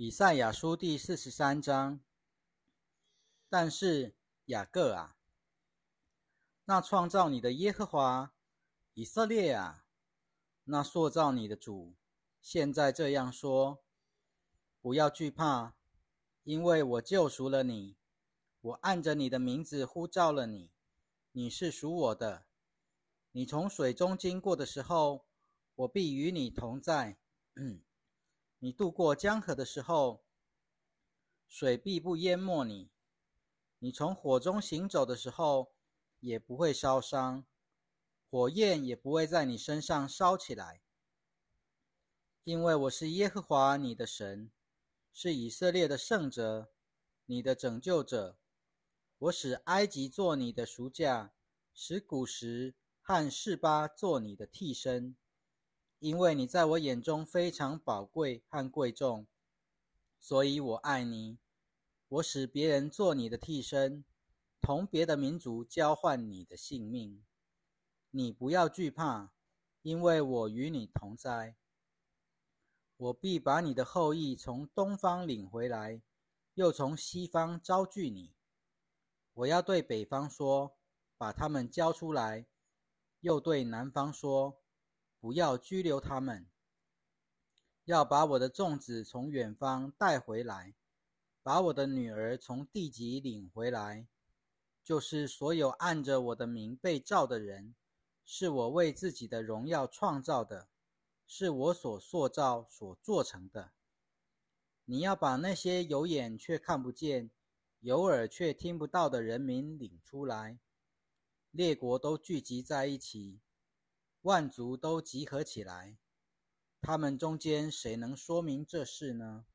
以赛亚书第四十三章。但是雅各啊，那创造你的耶和华，以色列啊，那塑造你的主，现在这样说：不要惧怕，因为我救赎了你，我按着你的名字呼召了你，你是属我的。你从水中经过的时候，我必与你同在。你渡过江河的时候，水必不淹没你；你从火中行走的时候，也不会烧伤，火焰也不会在你身上烧起来。因为我是耶和华你的神，是以色列的圣者，你的拯救者。我使埃及做你的赎价，使古时和示巴做你的替身。因为你在我眼中非常宝贵和贵重，所以我爱你。我使别人做你的替身，同别的民族交换你的性命。你不要惧怕，因为我与你同在。我必把你的后裔从东方领回来，又从西方招聚你。我要对北方说，把他们交出来；又对南方说。不要拘留他们，要把我的粽子从远方带回来，把我的女儿从地极领回来，就是所有按着我的名被造的人，是我为自己的荣耀创造的，是我所塑造所做成的。你要把那些有眼却看不见、有耳却听不到的人民领出来，列国都聚集在一起。万族都集合起来，他们中间谁能说明这事呢？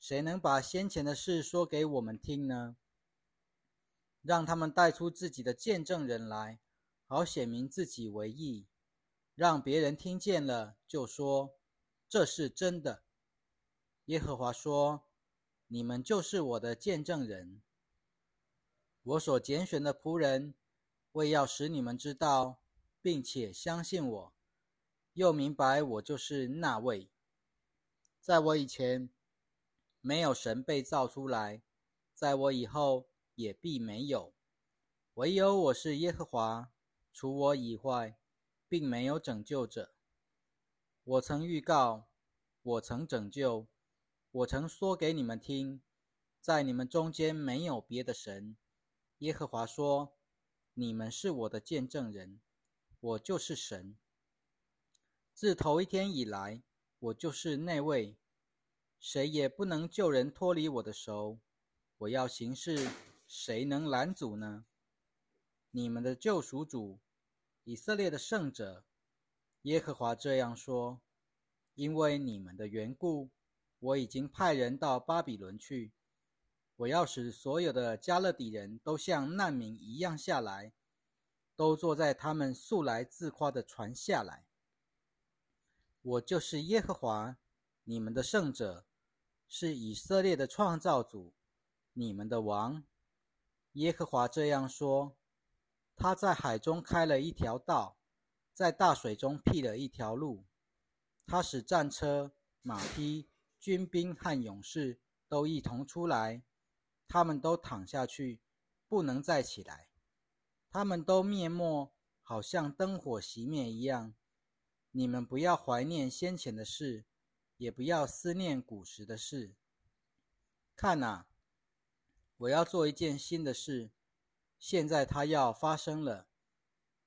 谁能把先前的事说给我们听呢？让他们带出自己的见证人来，好显明自己为义，让别人听见了就说这是真的。耶和华说：“你们就是我的见证人，我所拣选的仆人，为要使你们知道。”并且相信我，又明白我就是那位。在我以前，没有神被造出来；在我以后，也必没有。唯有我是耶和华，除我以外，并没有拯救者。我曾预告，我曾拯救，我曾说给你们听，在你们中间没有别的神。耶和华说：“你们是我的见证人。”我就是神。自头一天以来，我就是那位，谁也不能救人脱离我的手。我要行事，谁能拦阻呢？你们的救赎主，以色列的圣者，耶和华这样说：因为你们的缘故，我已经派人到巴比伦去。我要使所有的加勒底人都像难民一样下来。都坐在他们素来自夸的船下来。我就是耶和华，你们的圣者，是以色列的创造主，你们的王。耶和华这样说：他在海中开了一条道，在大水中辟了一条路。他使战车、马匹、军兵和勇士都一同出来，他们都躺下去，不能再起来。他们都灭没，好像灯火熄灭一样。你们不要怀念先前的事，也不要思念古时的事。看呐，我要做一件新的事，现在它要发生了。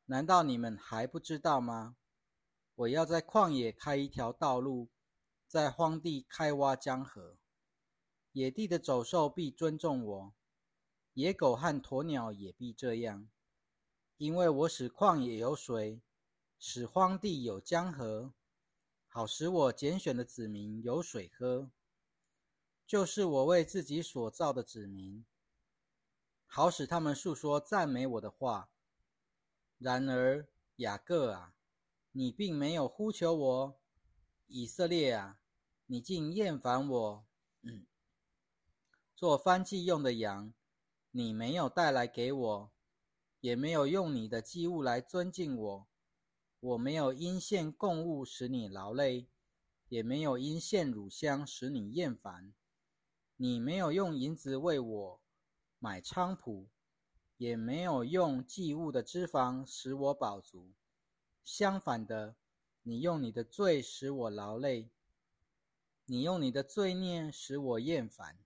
难道你们还不知道吗？我要在旷野开一条道路，在荒地开挖江河。野地的走兽必尊重我，野狗和鸵鸟也必这样。因为我使旷野有水，使荒地有江河，好使我拣选的子民有水喝，就是我为自己所造的子民，好使他们述说赞美我的话。然而雅各啊，你并没有呼求我；以色列啊，你竟厌烦我。嗯做翻祭用的羊，你没有带来给我。也没有用你的祭物来尊敬我，我没有因献供物使你劳累，也没有因献乳香使你厌烦。你没有用银子为我买菖蒲，也没有用祭物的脂肪使我饱足。相反的，你用你的罪使我劳累，你用你的罪孽使我厌烦。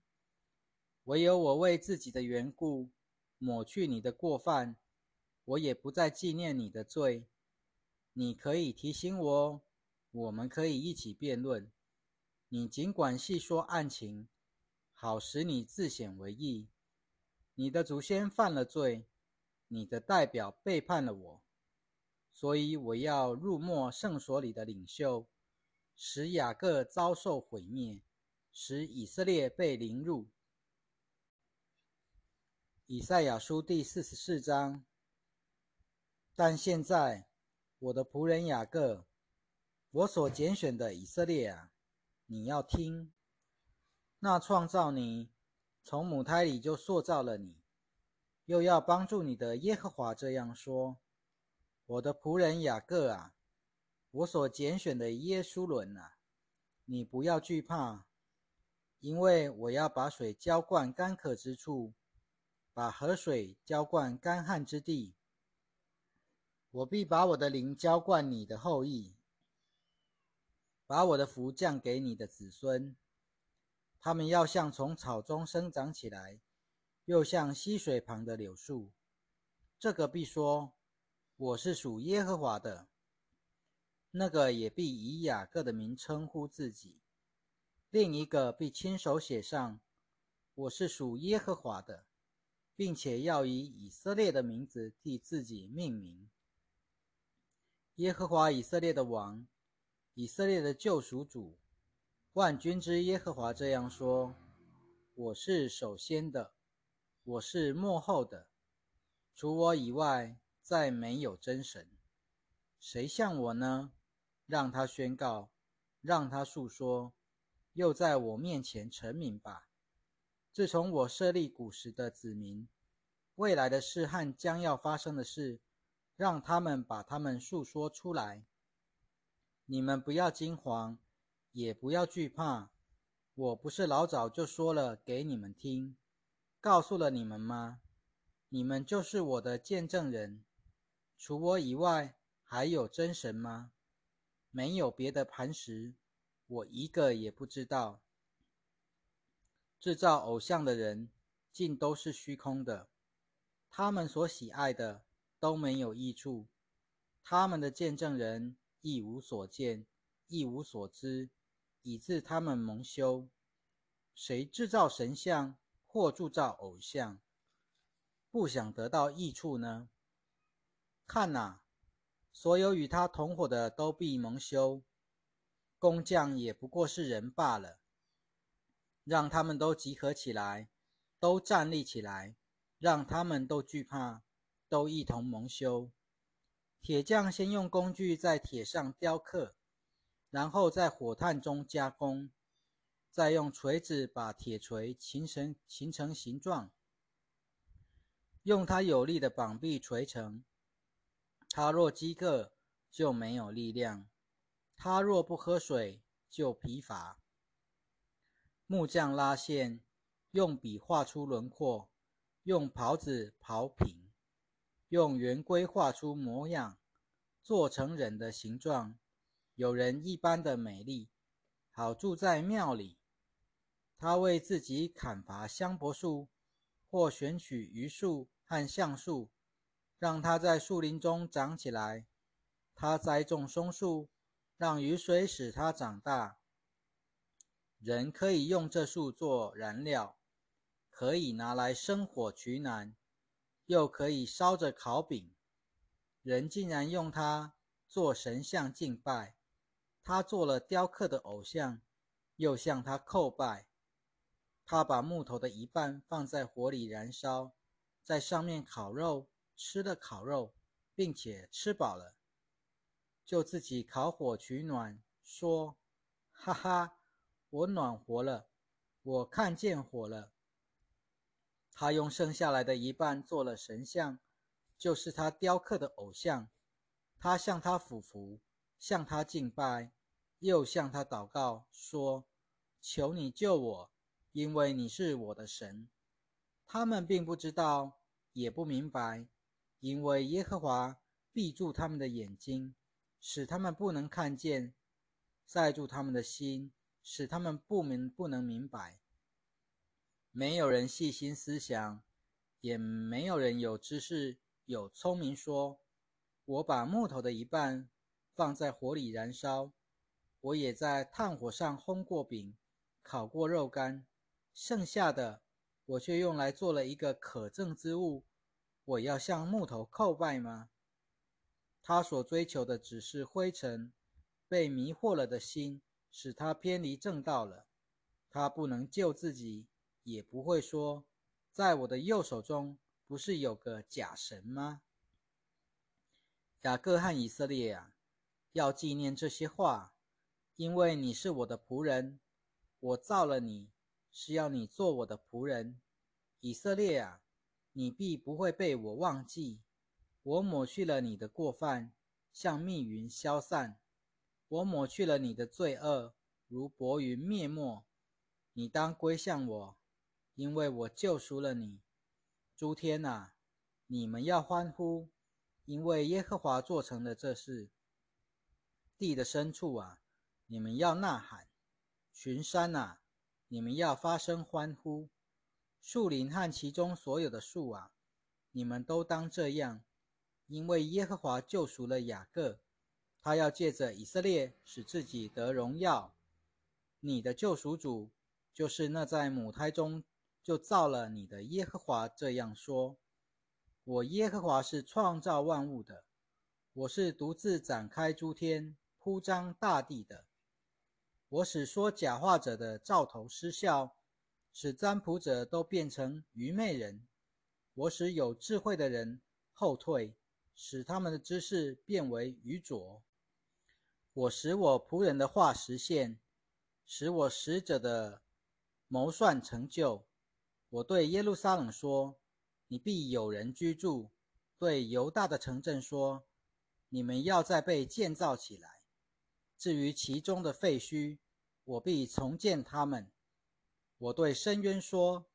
唯有我为自己的缘故抹去你的过犯，我也不再纪念你的罪。你可以提醒我，我们可以一起辩论。你尽管细说案情。好使你自显为义。你的祖先犯了罪，你的代表背叛了我，所以我要入没圣所里的领袖，使雅各遭受毁灭，使以色列被凌辱。以赛亚书第四十四章。但现在，我的仆人雅各，我所拣选的以色列啊，你要听。那创造你，从母胎里就塑造了你，又要帮助你的耶和华这样说：“我的仆人雅各啊，我所拣选的耶稣伦啊，你不要惧怕，因为我要把水浇灌干渴之处，把河水浇灌干旱之地。我必把我的灵浇灌你的后裔，把我的福降给你的子孙。”他们要像从草中生长起来，又像溪水旁的柳树。这个必说：“我是属耶和华的。”那个也必以雅各的名称呼自己。另一个必亲手写上：“我是属耶和华的，并且要以以色列的名字替自己命名。”耶和华以色列的王，以色列的救赎主。万军之耶和华这样说：“我是首先的，我是幕后的，除我以外，再没有真神。谁像我呢？让他宣告，让他述说，又在我面前成名吧。自从我设立古时的子民，未来的事和将要发生的事，让他们把他们诉说出来。你们不要惊慌。”也不要惧怕，我不是老早就说了给你们听，告诉了你们吗？你们就是我的见证人。除我以外，还有真神吗？没有别的磐石，我一个也不知道。制造偶像的人，尽都是虚空的，他们所喜爱的都没有益处，他们的见证人一无所见，一无所知。以致他们蒙羞。谁制造神像或铸造偶像，不想得到益处呢？看哪，所有与他同伙的都必蒙羞，工匠也不过是人罢了。让他们都集合起来，都站立起来，让他们都惧怕，都一同蒙羞。铁匠先用工具在铁上雕刻。然后在火炭中加工，再用锤子把铁锤形成形成形状，用它有力的膀臂锤成。他若饥饿，就没有力量；他若不喝水，就疲乏。木匠拉线，用笔画出轮廓，用刨子刨平，用圆规画出模样，做成人的形状。有人一般的美丽，好住在庙里。他为自己砍伐香柏树，或选取榆树和橡树，让它在树林中长起来。他栽种松树，让雨水使它长大。人可以用这树做燃料，可以拿来生火取暖，又可以烧着烤饼。人竟然用它做神像敬拜。他做了雕刻的偶像，又向他叩拜。他把木头的一半放在火里燃烧，在上面烤肉，吃了烤肉，并且吃饱了，就自己烤火取暖，说：“哈哈，我暖和了，我看见火了。”他用剩下来的一半做了神像，就是他雕刻的偶像。他向他俯伏。向他敬拜，又向他祷告说：“求你救我，因为你是我的神。”他们并不知道，也不明白，因为耶和华闭住他们的眼睛，使他们不能看见；塞住他们的心，使他们不明不能明白。没有人细心思想，也没有人有知识、有聪明，说：“我把木头的一半放在火里燃烧，我也在炭火上烘过饼，烤过肉干，剩下的。”我却用来做了一个可憎之物，我要向木头叩拜吗？他所追求的只是灰尘，被迷惑了的心使他偏离正道了。他不能救自己，也不会说，在我的右手中不是有个假神吗？雅各和以色列啊，要纪念这些话，因为你是我的仆人，我造了你。是要你做我的仆人，以色列啊，你必不会被我忘记。我抹去了你的过犯，像密云消散；我抹去了你的罪恶，如薄云灭没。你当归向我，因为我救赎了你。诸天啊，你们要欢呼，因为耶和华做成了这事。地的深处啊，你们要呐喊；群山啊。你们要发声欢呼，树林和其中所有的树啊，你们都当这样，因为耶和华救赎了雅各，他要借着以色列使自己得荣耀。你的救赎主就是那在母胎中就造了你的耶和华这样说：我耶和华是创造万物的，我是独自展开诸天、铺张大地的。我使说假话者的兆头失效，使占卜者都变成愚昧人。我使有智慧的人后退，使他们的知识变为愚拙。我使我仆人的话实现，使我使者的谋算成就。我对耶路撒冷说：“你必有人居住。”对犹大的城镇说：“你们要再被建造起来。”至于其中的废墟，我必重建他们。我对深渊说：“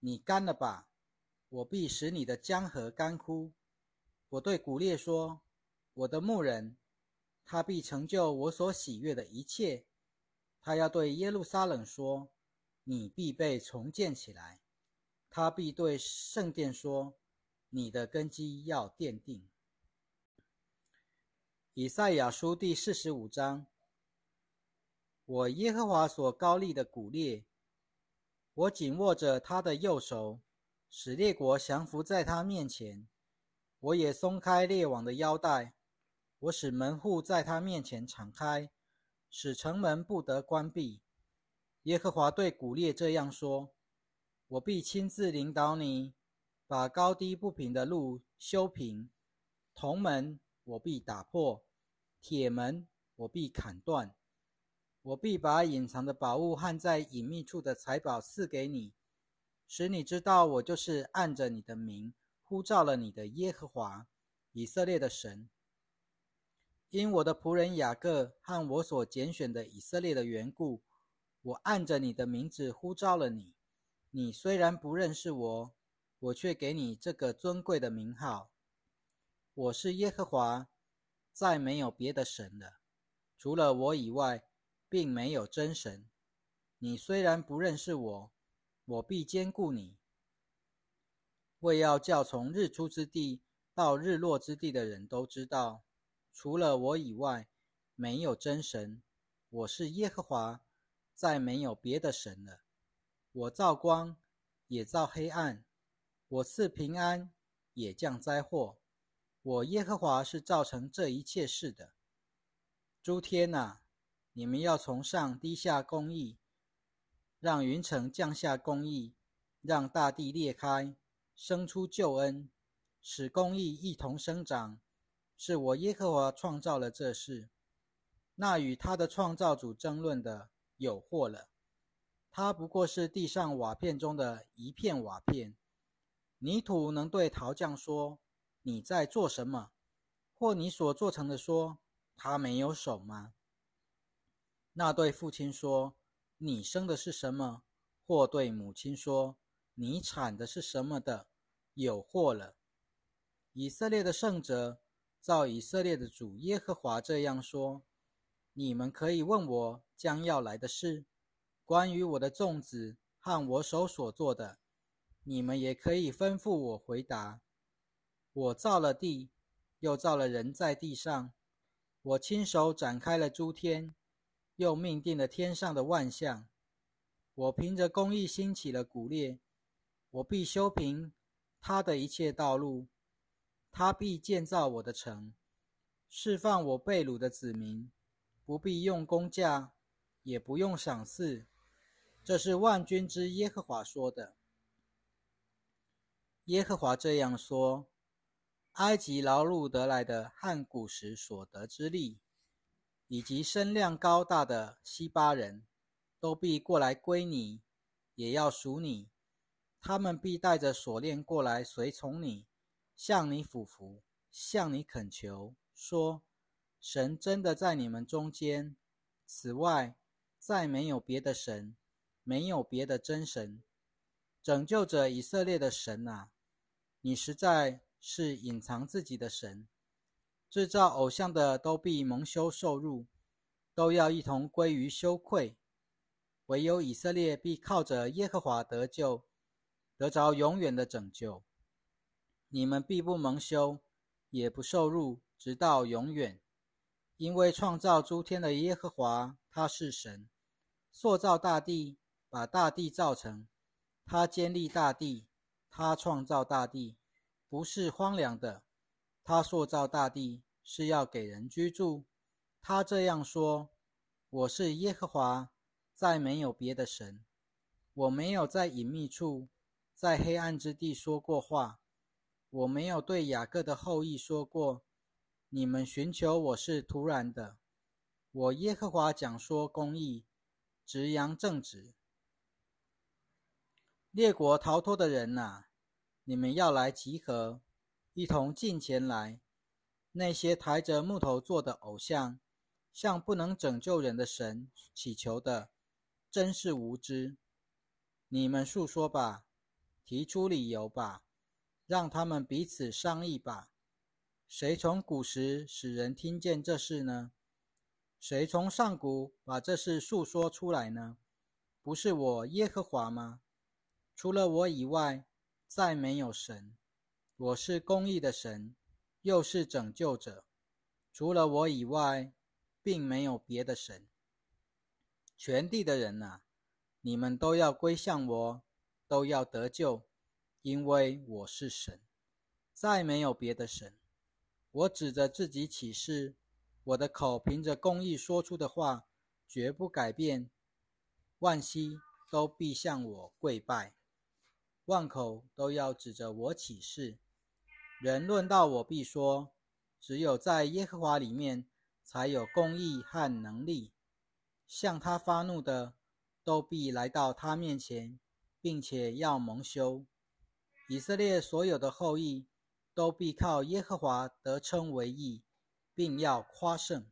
你干了吧！”我必使你的江河干枯。我对古列说：“我的牧人，他必成就我所喜悦的一切。”他要对耶路撒冷说：“你必被重建起来。”他必对圣殿说：“你的根基要奠定。”以赛亚书第四十五章。我耶和华所高立的古列，我紧握着他的右手，使列国降服在他面前。我也松开列王的腰带，我使门户在他面前敞开，使城门不得关闭。耶和华对古列这样说：我必亲自领导你，把高低不平的路修平。铜门我必打破，铁门我必砍断。我必把隐藏的宝物和在隐秘处的财宝赐给你，使你知道我就是按着你的名呼召了你的耶和华以色列的神。因我的仆人雅各和我所拣选的以色列的缘故，我按着你的名字呼召了你。你虽然不认识我，我却给你这个尊贵的名号。我是耶和华，再没有别的神了，除了我以外。并没有真神。你虽然不认识我，我必兼顾你。为要叫从日出之地到日落之地的人都知道，除了我以外，没有真神。我是耶和华，再没有别的神了。我造光，也造黑暗；我赐平安，也降灾祸。我耶和华是造成这一切事的。诸天呐！你们要从上低下公义，让云层降下公义，让大地裂开，生出救恩，使公义一同生长。是我耶和华创造了这事。那与他的创造主争论的有祸了。他不过是地上瓦片中的一片瓦片。泥土能对陶匠说：“你在做什么？”或你所做成的说：“他没有手吗？”那对父亲说：“你生的是什么？”或对母亲说：“你产的是什么的？”有祸了。以色列的圣者，照以色列的主耶和华这样说：“你们可以问我将要来的事，关于我的粽子和我手所做的，你们也可以吩咐我回答。我造了地，又造了人在地上，我亲手展开了诸天。”又命定了天上的万象。我凭着公义兴起了古列，我必修平他的一切道路，他必建造我的城，释放我被掳的子民，不必用工价，也不用赏赐。这是万军之耶和华说的。耶和华这样说：埃及劳碌得来的和古时所得之利。以及身量高大的西巴人，都必过来归你，也要属你。他们必带着锁链过来随从你，向你俯伏，向你恳求，说：“神真的在你们中间。此外，再没有别的神，没有别的真神，拯救者以色列的神啊！你实在是隐藏自己的神。”制造偶像的都必蒙羞受辱，都要一同归于羞愧。唯有以色列必靠着耶和华得救，得着永远的拯救。你们必不蒙羞，也不受辱，直到永远。因为创造诸天的耶和华，他是神，塑造大地，把大地造成。他建立大地，他创造大地，不是荒凉的。他塑造大地是要给人居住。他这样说：“我是耶和华，再没有别的神。我没有在隐秘处，在黑暗之地说过话。我没有对雅各的后裔说过：你们寻求我是突然的。我耶和华讲说公义，直扬正直。列国逃脱的人呐，你们要来集合。”一同进前来，那些抬着木头做的偶像，向不能拯救人的神祈求的，真是无知。你们诉说吧，提出理由吧，让他们彼此商议吧。谁从古时使人听见这事呢？谁从上古把这事诉说出来呢？不是我耶和华吗？除了我以外，再没有神。我是公义的神，又是拯救者，除了我以外，并没有别的神。全地的人呐，你们都要归向我，都要得救，因为我是神，再没有别的神。我指着自己起誓，我的口凭着公义说出的话，绝不改变。万膝都必向我跪拜，万口都要指着我起誓。人论到我，必说：只有在耶和华里面，才有公义和能力。向他发怒的，都必来到他面前，并且要蒙羞。以色列所有的后裔，都必靠耶和华得称为义，并要夸胜。